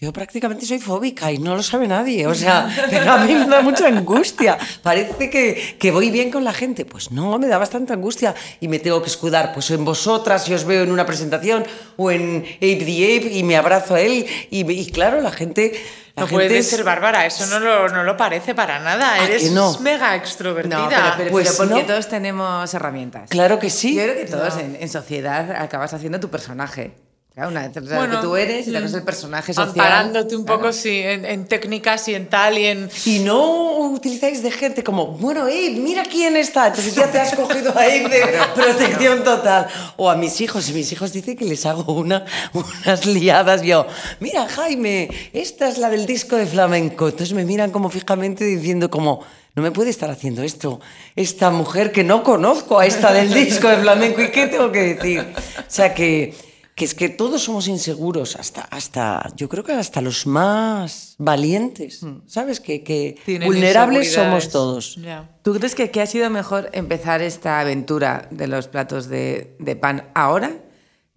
yo prácticamente soy fóbica y no lo sabe nadie. O sea, pero a mí me da mucha angustia. Parece que, que voy bien con la gente. Pues no, me da bastante angustia y me tengo que escudar pues en vosotras si os veo en una presentación o en Ape the Ape y me abrazo a él. Y, y claro, la gente... La no gente puede es- ser Bárbara, eso no lo, no lo parece para nada. ¿A Eres que no? mega extrovertida. No, pero, pero- Pues pero porque no. todos tenemos herramientas. Claro que sí. Yo creo que todos en, en sociedad acabas haciendo tu personaje. Claro, una lo que tú eres y haces el personaje social. Amparándote un Claro. poco, sí, en, en técnicas y en tal y en... Y no utilizáis de gente como, bueno, Abe, mira quién está. Entonces ya te has cogido a Abe de protección total. O a mis hijos, y mis hijos dicen que les hago una, unas liadas. Yo, mira, Jaime, esta es la del disco de flamenco. Entonces me miran como fijamente diciendo como, no me puede estar haciendo esto esta mujer que no conozco a esta del disco de flamenco. ¿Y qué tengo que decir? O sea que, que es que todos somos inseguros, hasta, hasta yo creo que hasta los más valientes, ¿sabes? Que, vulnerables somos todos. ¿Tú crees que, que ha sido mejor empezar esta aventura de los platos de, de pan ahora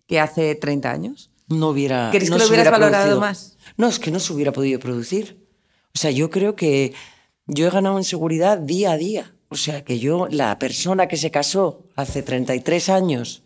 que hace 30 años? No hubiera. ¿Crees no que lo hubieras hubiera valorado producido. más? No, es que no se hubiera podido producir. O sea, yo creo que yo he ganado en seguridad día a día. O sea, que yo, la persona que se casó hace 33 años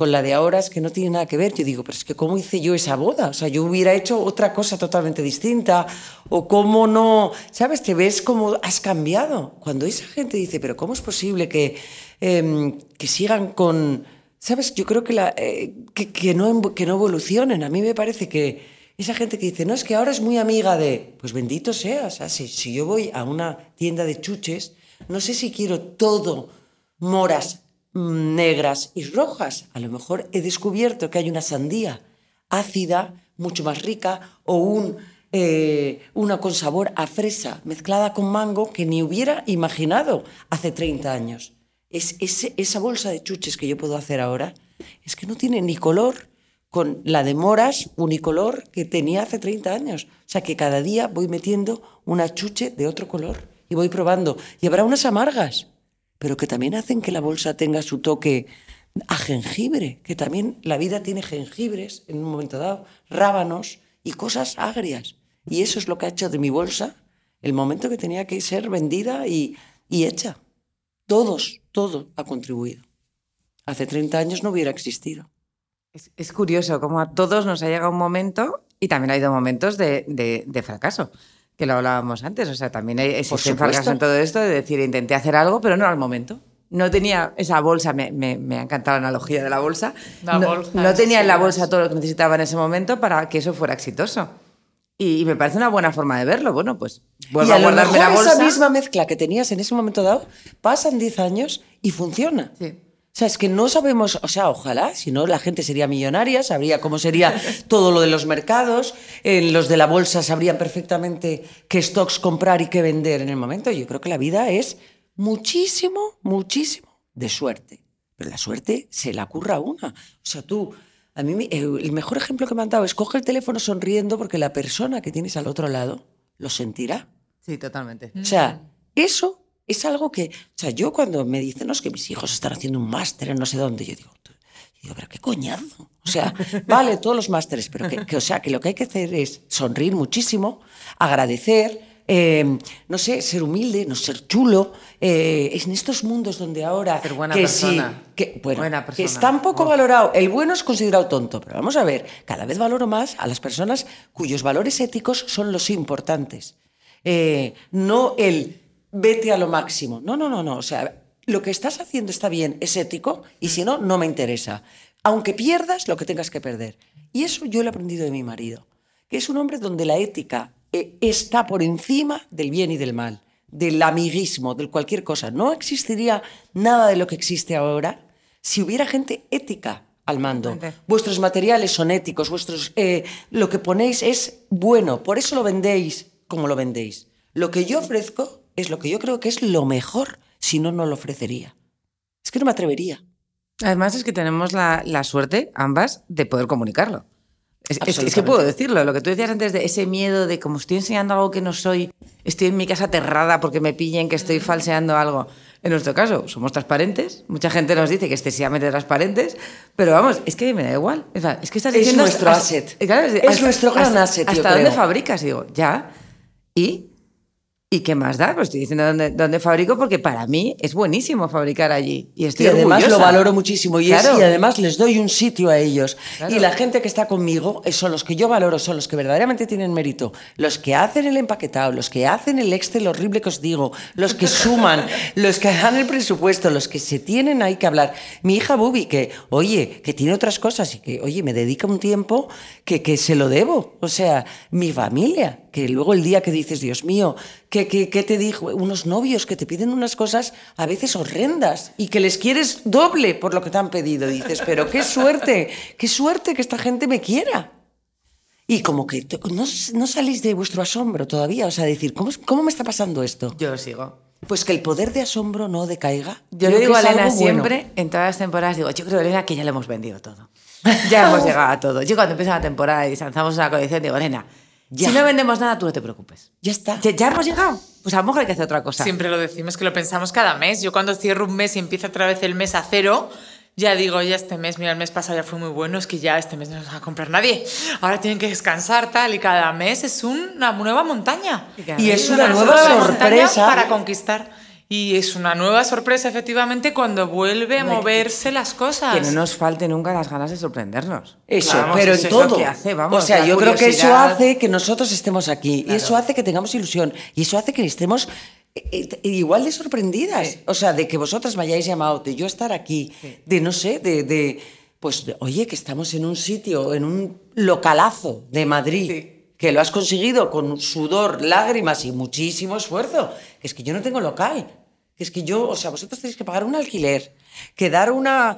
con la de ahora es que no tiene nada que ver. Yo digo, pero es que ¿cómo hice yo esa boda? O sea, yo hubiera hecho otra cosa totalmente distinta. O cómo no, ¿sabes? Te ves como has cambiado. Cuando esa gente dice, pero ¿cómo es posible que, em, que sigan con... ¿Sabes? Yo creo que, eh, que, que no, que no evolucionen. A mí me parece que esa gente que dice, no, es que ahora es muy amiga de... Pues bendito sea. O sea, si, si yo voy a una tienda de chuches, no sé si quiero todo moras, negras y rojas. A lo mejor he descubierto que hay una sandía ácida, mucho más rica, o eh, una con sabor a fresa mezclada con mango que ni hubiera imaginado hace 30 años. Es, esa bolsa de chuches que yo puedo hacer ahora es que no tiene ni color con la de moras unicolor que tenía hace 30 años. O sea que cada día voy metiendo una chuche de otro color y voy probando. Y habrá unas amargas, pero que también hacen que la bolsa tenga su toque a jengibre, que también la vida tiene jengibres en un momento dado, rábanos y cosas agrias. Y eso es lo que ha hecho de mi bolsa el momento que tenía que ser vendida y, y hecha. Todos, todo ha contribuido. Hace 30 años no hubiera existido. Es, curioso cómo a todos nos ha llegado un momento y también ha habido momentos de- de fracaso, que lo hablábamos antes. O sea, también existe fracaso en todo esto de decir, intenté hacer algo, pero no al momento. No tenía esa bolsa, me, me- me ha encantado la analogía de la bolsa. La no, bolsa, no tenía en la bolsa todo lo que necesitaba en ese momento para que eso fuera exitoso. Y, y me parece una buena forma de verlo. Bueno, pues vuelvo y a, a, lo guardarme mejor la bolsa. esa misma mezcla que tenías en ese momento dado, pasan 10 años y funciona. Sí. O sea, es que no sabemos, o sea, ojalá, si no la gente sería millonaria, sabría cómo sería todo lo de los mercados, eh, los de la bolsa sabrían perfectamente qué stocks comprar y qué vender en el momento. Yo creo que la vida es muchísimo, muchísimo de suerte. Pero la suerte se la curra a una. O sea, tú, a mí eh, el mejor ejemplo que me han dado es coge el teléfono sonriendo porque la persona que tienes al otro lado lo sentirá. Sí, totalmente. O sea, eso es algo que, o sea, yo cuando me dicen, no, es que mis hijos están haciendo un máster en no sé dónde, yo digo, digo, pero qué coñazo. O sea, vale, todos los másteres, pero que, que, o sea, que lo que hay que hacer es sonreír muchísimo, agradecer, eh, no sé, ser humilde, no ser chulo. eh, en estos mundos donde ahora... Ser buena que persona. Sí, que, bueno, Buena que persona. está un poco Oh. valorado. El bueno es considerado tonto, pero vamos a ver, cada vez valoro más a las personas cuyos valores éticos son los importantes. Eh, no el vete a lo máximo. No, no, no, no. O sea, lo que estás haciendo está bien, es ético, y si no, no me interesa. Aunque pierdas lo que tengas que perder. Y eso yo lo he aprendido de mi marido, que es un hombre donde la ética eh, está por encima del bien y del mal, del amiguismo, del cualquier cosa. No existiría nada de lo que existe ahora si hubiera gente ética al mando. Vuestros materiales son éticos, vuestros, eh, lo que ponéis es bueno, por eso lo vendéis como lo vendéis. Lo que yo ofrezco es lo que yo creo que es lo mejor, si no, no lo ofrecería. Es que no me atrevería. Además es que tenemos la, la suerte, ambas, de poder comunicarlo. Es, es- es que puedo decirlo, lo que tú decías antes de ese miedo de como estoy enseñando algo que no soy, estoy en mi casa aterrada porque me pillen que estoy falseando algo. En nuestro caso, somos transparentes, mucha gente nos dice que excesivamente transparentes, pero vamos, es que me da igual. Es que estás Es diciendo... nuestro hasta- asset. claro, Es nuestro gran hasta- asset, yo ¿Hasta dónde creo. fabricas? Digo, ya. ¿Y? ¿Y qué más da? Pues estoy diciendo dónde, dónde fabrico porque para mí es buenísimo fabricar allí. Y estoy Y además lo valoro muchísimo y, es- Claro. y además les doy un sitio a ellos. Claro. Y la gente que está conmigo eh, son los que yo valoro, son los que verdaderamente tienen mérito. Los que hacen el empaquetado, los que hacen el Excel horrible que os digo, los que suman, los que dan el presupuesto, los que se tienen ahí que hablar. Mi hija Bubi, que, oye, que tiene otras cosas y que, oye, me dedica un tiempo que, que se lo debo. O sea, mi familia, que luego el día que dices, Dios mío, que, que, que te dijo, unos novios que te piden unas cosas a veces horrendas y que les quieres doble por lo que te han pedido. Dices, pero qué suerte, qué suerte que esta gente me quiera. Y como que no, no salís de vuestro asombro todavía, o sea, decir, ¿cómo, ¿cómo me está pasando esto? Yo sigo. Pues que el poder de asombro no decaiga. Yo Creo le digo a Elena bueno. siempre, en todas las temporadas, digo, yo creo, Elena, que ya lo hemos vendido todo. Ya hemos llegado a todo. Yo cuando empieza la temporada y lanzamos una colección, digo, nena, Ya. si no vendemos nada, tú no te preocupes. Ya está. ¿Ya, ya hemos llegado? Pues a lo mejor hay que hacer otra cosa. Siempre lo decimos, que lo pensamos cada mes. Yo cuando cierro un mes y empieza otra vez el mes a cero, ya digo, ya este mes, mira, el mes pasado ya fue muy bueno, es que ya este mes no nos va a comprar nadie. Ahora tienen que descansar, tal, y cada mes es una nueva montaña. Y es Es una nueva montaña sorpresa. Para conquistar. Y es una nueva sorpresa, efectivamente, cuando vuelve a moverse las cosas. Que no nos falte nunca las ganas de sorprendernos. Eso, Vamos, pero eso en es lo todo. que hace, vamos, o sea, yo creo que eso hace que nosotros estemos aquí. Y eso hace que tengamos ilusión. Y eso hace que estemos eh, eh, igual de sorprendidas. O sea, de que vosotras me hayáis llamado, de yo estar aquí, de no sé, de. de, pues, de, oye, que estamos en un sitio, en un localazo de Madrid. Que lo has conseguido con sudor, lágrimas y muchísimo esfuerzo. Es que yo no tengo local. Que es que yo, o sea, vosotros tenéis que pagar un alquiler, que dar una,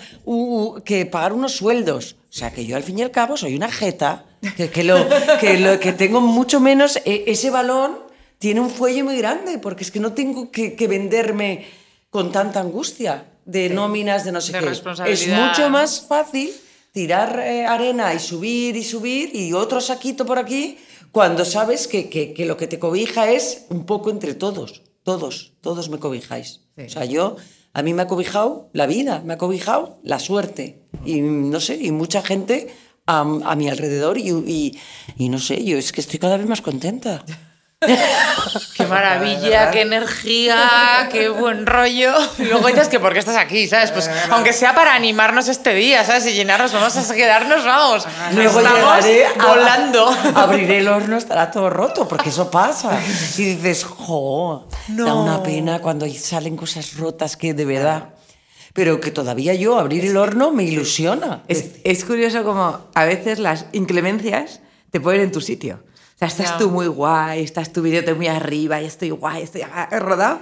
que pagar unos sueldos. O sea, que yo al fin y al cabo soy una jeta, que, que lo, que, lo, que tengo mucho menos, e- ese balón tiene un fuelle muy grande, porque es que no tengo que, que venderme con tanta angustia de nóminas, de no sé De qué. Es mucho más fácil tirar eh, arena y subir y subir y otro saquito por aquí cuando sabes que, que- que lo que te cobija es un poco entre todos. Todos, todos me cobijáis. O sea, yo, a mí me ha cobijado la vida, me ha cobijado la suerte. Y no sé, y mucha gente a, a mi alrededor y, y- y no sé, yo es que estoy cada vez más contenta. Qué maravilla, qué energía, qué buen rollo. Y luego dices que por qué estás aquí, ¿sabes? Pues aunque sea para animarnos este día, ¿sabes? Y llenarnos, vamos a quedarnos, vamos. Luego Estamos a- volando. abriré el horno, estará todo roto, porque eso pasa. Y dices, jo, da una pena cuando salen cosas rotas que de verdad. Pero que todavía yo abrir el horno me ilusiona. Es, es curioso como a veces las inclemencias te ponen en tu sitio. O sea, estás Ya. tú muy guay, estás tu vídeo muy arriba, y estoy guay, estoy rodado,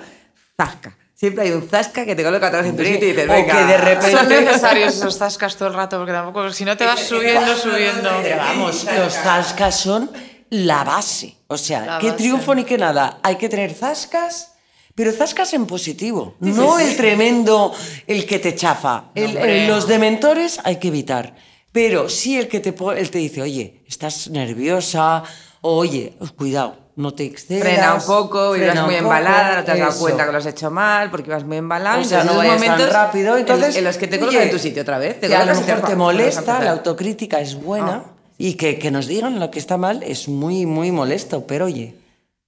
zasca. Siempre hay un zasca que te coloca vez en tu sitio y dices, o venga. que de repente- Son necesarios esos zascas todo el rato, porque tampoco, si no te vas subiendo, subiendo. Pero vamos, los zascas son la base. O sea, La qué base. triunfo ni qué nada. Hay que tener zascas, pero zascas en positivo. no el tremendo, el que te chafa. El- el- los dementores hay que evitar. Pero sí el que te, el te dice, oye, estás nerviosa, o, oye, cuidado, no te excedas. Frena un poco, ibas muy embalada, no te has dado eso. cuenta que lo has hecho mal, porque ibas muy embalada. O sea, no vayas tan rápido. en- Entonces, en, los que te colocan en tu sitio otra vez. Te que a lo mejor te "Va, vamos a molesta, empezar". la autocrítica es buena Ah. Y que, que nos digan lo que está mal es muy, muy molesto, pero oye,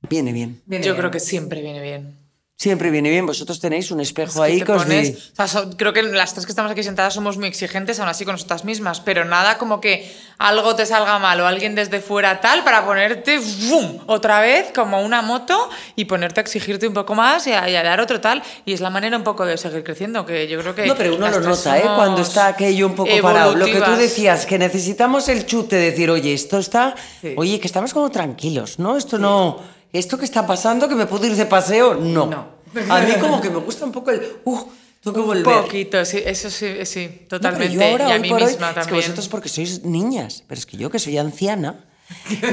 viene bien. Viene Yo bien. creo que siempre viene bien. Siempre viene bien. Vosotros tenéis un Es espejo ahí que pones- di- o sea, so- creo que las tres que estamos aquí sentadas somos muy exigentes, aún así con nosotras mismas, pero nada como que algo te salga mal o alguien desde fuera tal para ponerte otra vez como una moto y ponerte a exigirte un poco más y a, y a dar otro tal. Y es la manera un poco de seguir creciendo, que yo creo que. No, pero uno lo nota, ¿eh? Cuando está aquello un poco parado. Lo que tú decías, que necesitamos el chute, decir, oye, esto está. Sí. Oye, que estamos como tranquilos, ¿no? Esto no. Esto que está pasando, que me puedo ir de paseo, no. No. A mí, como que me gusta un poco el. Uh, tengo que volver. Poquito, sí, eso sí, sí, No, pero totalmente. yo ahora, y a hoy mí por hoy, misma es que vosotros porque sois niñas, pero es que yo que soy anciana,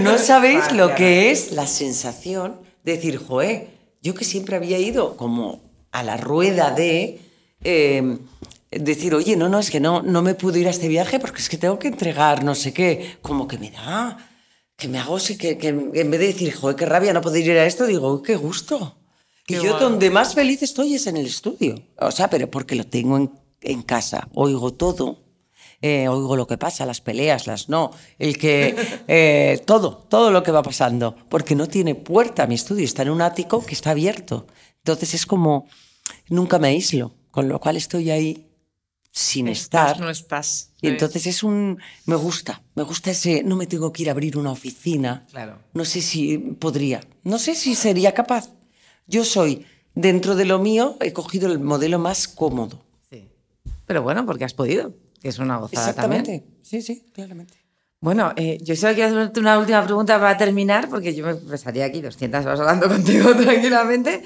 no sabéis lo que es la sensación de decir, joe, yo que siempre había ido como a la rueda de eh, decir, oye, no, no, es que no, no me pude ir a este viaje porque es que tengo que entregar no sé qué, como que me da, que me hago, sí, que, que en vez de decir, joe, qué rabia no poder ir a esto, digo, "Uy, qué gusto. Y Qué yo guay. donde más feliz estoy es en el estudio. O sea, pero porque lo tengo en, en casa. Oigo todo. eh, oigo lo que pasa, las peleas, las no. El que. eh, todo, todo lo que va pasando. Porque no tiene puerta mi estudio. Está en un ático que está abierto. Entonces es como. Nunca me aíslo. Con lo cual estoy ahí sin Estás, estar. no estás. Y entonces es un... Me gusta, me gusta ese... No me tengo que ir a abrir una oficina. Claro. No sé si podría, no sé si sería capaz. Yo soy, dentro de lo mío, he cogido el modelo más cómodo. Sí. Pero bueno, porque has podido, que es una gozada también. Exactamente. Sí, sí, claramente. Bueno, eh, yo solo quiero hacerte una última pregunta para terminar, porque yo me pasaría aquí 200 horas hablando contigo tranquilamente.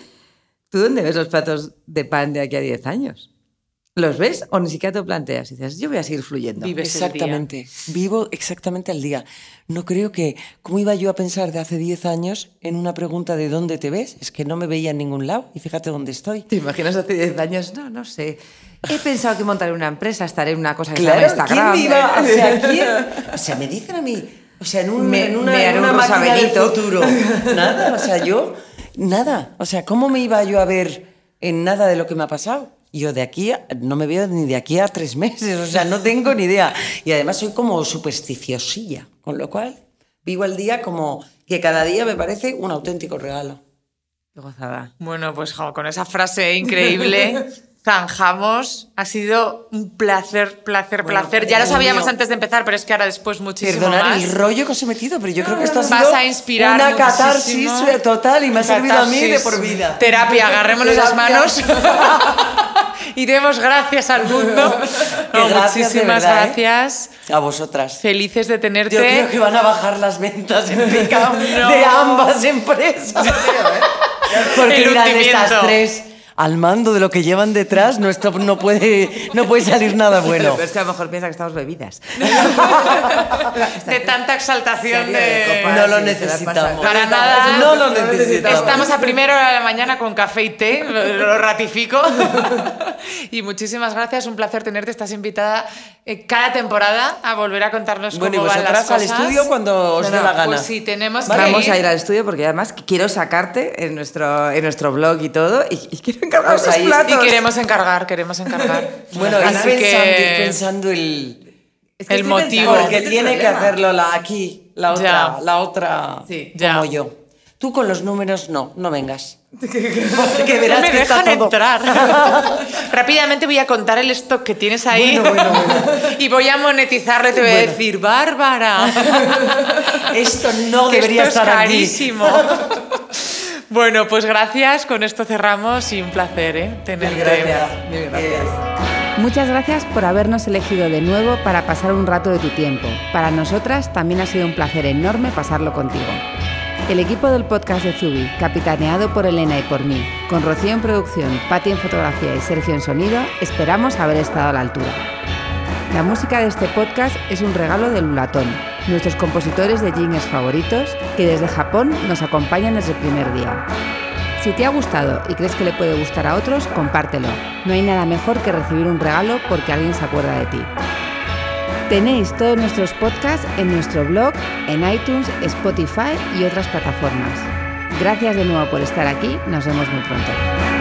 ¿Tú dónde ves los platos de pan de aquí a 10 años? ¿Los ves o ni siquiera te lo planteas? Y dices, yo voy a seguir fluyendo. Vive. Ves el día. Exactamente. Vivo exactamente al día. No creo que... ¿Cómo iba yo a pensar de hace 10 años en una pregunta de dónde te ves? Es que no me veía en ningún lado y fíjate dónde estoy. ¿Te imaginas hace 10 años? No, no sé. he pensado que montaré una empresa, estaré en una cosa que Claro, se llama ¿quién Instagram. me iba? O sea, ¿quién? O sea, me dicen a mí, o sea, en, un, Me- en una, me en una un máquina del futuro. Nada, o sea, yo, nada. O sea, ¿cómo me iba yo a ver en nada de lo que me ha pasado? Yo de aquí, a- no me veo ni de aquí a tres meses, o sea, no tengo ni idea. Y además soy como supersticiosilla, con lo cual vivo el día como que cada día me parece un auténtico regalo. Qué gozada. Bueno, pues jo, con esa frase increíble zanjamos. Ha sido un placer, placer, Bueno, placer. Ya lo sabíamos mío. antes de empezar, pero es que ahora después muchísimo Perdonar más. el rollo que os he metido, pero yo creo que esto ha Vas sido a inspirar una catarsis muchísimo. total y me ha servido a mí de por vida. Terapia, agarrémonos las manos y demos gracias al mundo. No, gracias, muchísimas verdad, ¿eh? gracias. A vosotras. Felices de tenerte. Yo creo que van a bajar las ventas en picado No. de ambas empresas. Porque dirán estas tres al mando de lo que llevan detrás, no, esto no puede, no puede salir nada bueno. Pero es que a lo mejor piensa que estamos bebidas. de tanta exaltación de de... copas. No lo necesitamos. Para nada. No lo necesitamos. Estamos a primera hora de la mañana con café y té, lo, lo ratifico. y muchísimas gracias, un placer tenerte. Estás invitada eh, cada temporada a volver a contarnos Bueno, y cómo van las vosotras al cosas. estudio cuando os No, dé la gana. Pues sí, tenemos Vale. que Vamos ir. a ir al estudio porque además quiero sacarte en nuestro, en nuestro blog y todo y, y quiero encargar Pues los ahí- platos. Y queremos encargar, queremos encargar. Bueno, Así ir pensando, ir que pensando el, Es que el motivo. pensando, Porque es tiene que hacerlo la aquí, la otra, Ya. la otra Sí, como yo. Tú con los números no, no vengas. Porque verás no me que está dejan todo. entrar. Rápidamente voy a contar el stock que tienes ahí Bueno, bueno, bueno. y voy a monetizarlo y te voy a decir, Bárbara, Esto no que debería esto estar es aquí. Bueno, pues gracias, con esto cerramos y un placer ¿eh? tenerte. Gracias. Mil gracias. Eh, Muchas gracias por habernos elegido de nuevo para pasar un rato de tu tiempo. Para nosotras también ha sido un placer enorme pasarlo contigo. El equipo del podcast de Zubi, capitaneado por Elena y por mí, con Rocío en producción, Patti en fotografía y Sergio en sonido, esperamos haber estado a la altura. La música de este podcast es un regalo de Lulatón, nuestros compositores de jingles favoritos, que desde Japón nos acompañan desde el primer día. Si te ha gustado y crees que le puede gustar a otros, compártelo. No hay nada mejor que recibir un regalo porque alguien se acuerda de ti. Tenéis todos nuestros podcasts en nuestro blog, en iTunes, Spotify y otras plataformas. Gracias de nuevo por estar aquí, nos vemos muy pronto.